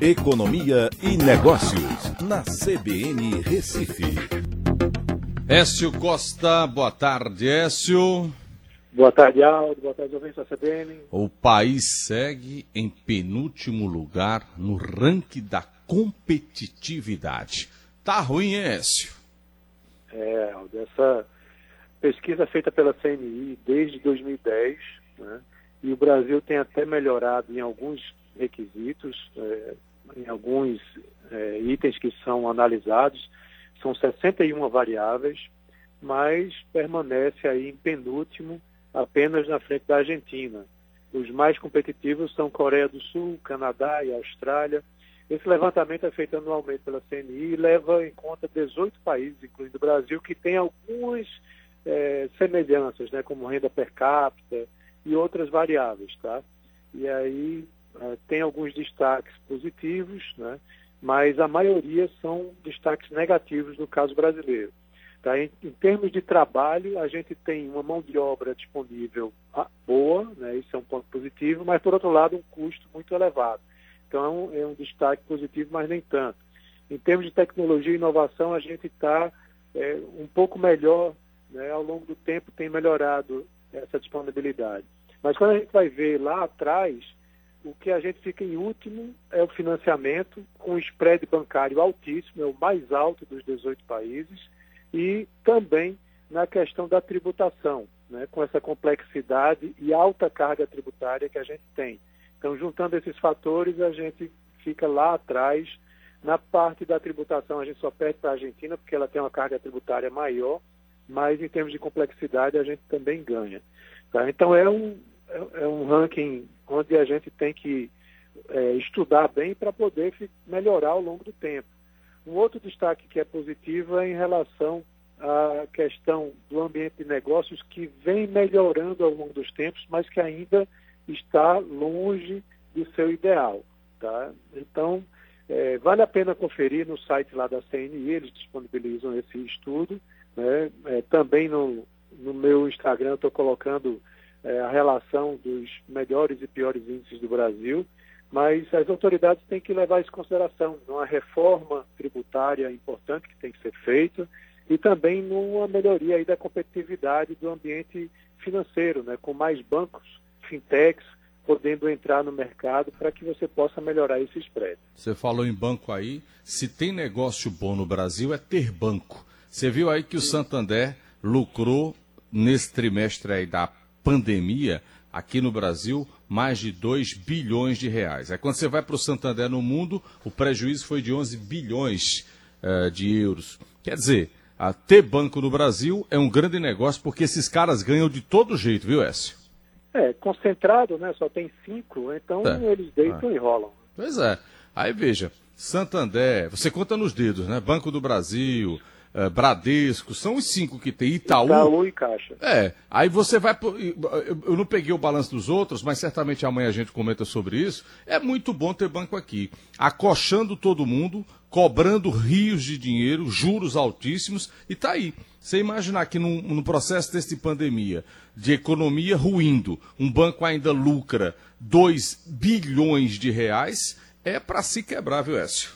Economia e Negócios, na CBN Recife. Écio Costa, boa tarde, Écio. Boa tarde, Aldo. Boa tarde, ouvintes da CBN. O país segue em penúltimo lugar no ranking da competitividade. Tá ruim, hein, Écio? É, Aldo, essa pesquisa feita pela CNI desde 2010, né, e o Brasil tem até melhorado em alguns requisitos, é, em alguns é, itens que são analisados, são 61 variáveis, mas permanece aí em penúltimo, apenas na frente da Argentina. Os mais competitivos são Coreia do Sul, Canadá e Austrália. Esse levantamento é feito anualmente pela CNI e leva em conta 18 países, incluindo o Brasil, que tem algumas é, semelhanças, né, como renda per capita e outras variáveis, tá? E aí é, tem alguns destaques positivos, né? Mas a maioria são destaques negativos no caso brasileiro. Tá? Em, em, termos de trabalho, a gente tem uma mão de obra disponível ah, boa, né? isso é um ponto positivo, mas por outro lado um custo muito elevado. Então é um destaque positivo, mas nem tanto. Em termos de tecnologia e inovação, a gente está é, um pouco melhor né, ao longo do tempo tem melhorado essa disponibilidade. Mas quando a gente vai ver lá atrás, o que a gente fica em último é o financiamento, com o spread bancário altíssimo, é o mais alto dos 18 países, e também na questão da tributação, né, com essa complexidade e alta carga tributária que a gente tem. Então, juntando esses fatores, a gente fica lá atrás. Na parte da tributação, a gente só perde para a Argentina, porque ela tem uma carga tributária maior, mas em termos de complexidade a gente também ganha. Tá? Então é um, é, é um ranking onde a gente tem que é, estudar bem para poder melhorar ao longo do tempo. Um outro destaque que é positivo é em relação à questão do ambiente de negócios que vem melhorando ao longo dos tempos, mas que ainda está longe do seu ideal. Tá? Então, é, vale a pena conferir no site lá da CNI, eles disponibilizam esse estudo. Né? É, também no, no meu Instagram estou colocando é, a relação dos melhores e piores índices do Brasil, mas as autoridades têm que levar isso em consideração, numa reforma tributária importante que tem que ser feita e também numa melhoria aí da competitividade do ambiente financeiro, né? com mais bancos, fintechs, podendo entrar no mercado para que você possa melhorar esse spread. Você falou em banco aí, se tem negócio bom no Brasil é ter banco. Você viu aí que o Santander lucrou nesse trimestre aí da pandemia aqui no Brasil mais de 2 bilhões de reais. Aí quando você vai para o Santander no mundo, o prejuízo foi de 11 bilhões uh, de euros. Quer dizer, a ter banco no Brasil é um grande negócio porque esses caras ganham de todo jeito, viu, Écio? É, concentrado, né? Só tem cinco, então é. eles deitam ah. e rolam. Pois é. Aí veja, Santander, você conta nos dedos, né? Banco do Brasil, uh, Bradesco, são os cinco que tem, Itaú. Itaú e Caixa. É, aí você vai. Eu não peguei o balanço dos outros, mas certamente amanhã a gente comenta sobre isso. É muito bom ter banco aqui, acochando todo mundo, cobrando rios de dinheiro, juros altíssimos, e tá aí. Você imaginar que num, num processo desse de pandemia, de economia ruindo, um banco ainda lucra 2 bilhões de reais, é para se quebrar, viu, Écio?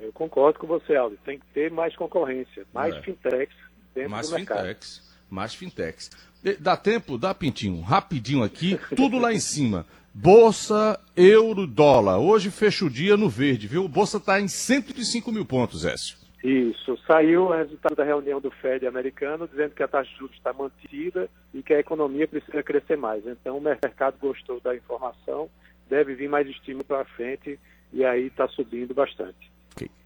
Eu concordo com você, Aldo. Tem que ter mais concorrência, mais é. fintechs dentro mais do mercado. Fintechs, mais fintechs. Dá tempo? Dá, Pintinho. Rapidinho aqui, tudo lá em cima. Bolsa, euro, dólar. Hoje fecha o dia no verde, viu? Bolsa está em 105 mil pontos, Écio. Isso. Saiu o resultado da reunião do Fed americano dizendo que a taxa de juros está mantida e que a economia precisa crescer mais. Então o mercado gostou da informação, deve vir mais estímulo para frente e aí está subindo bastante.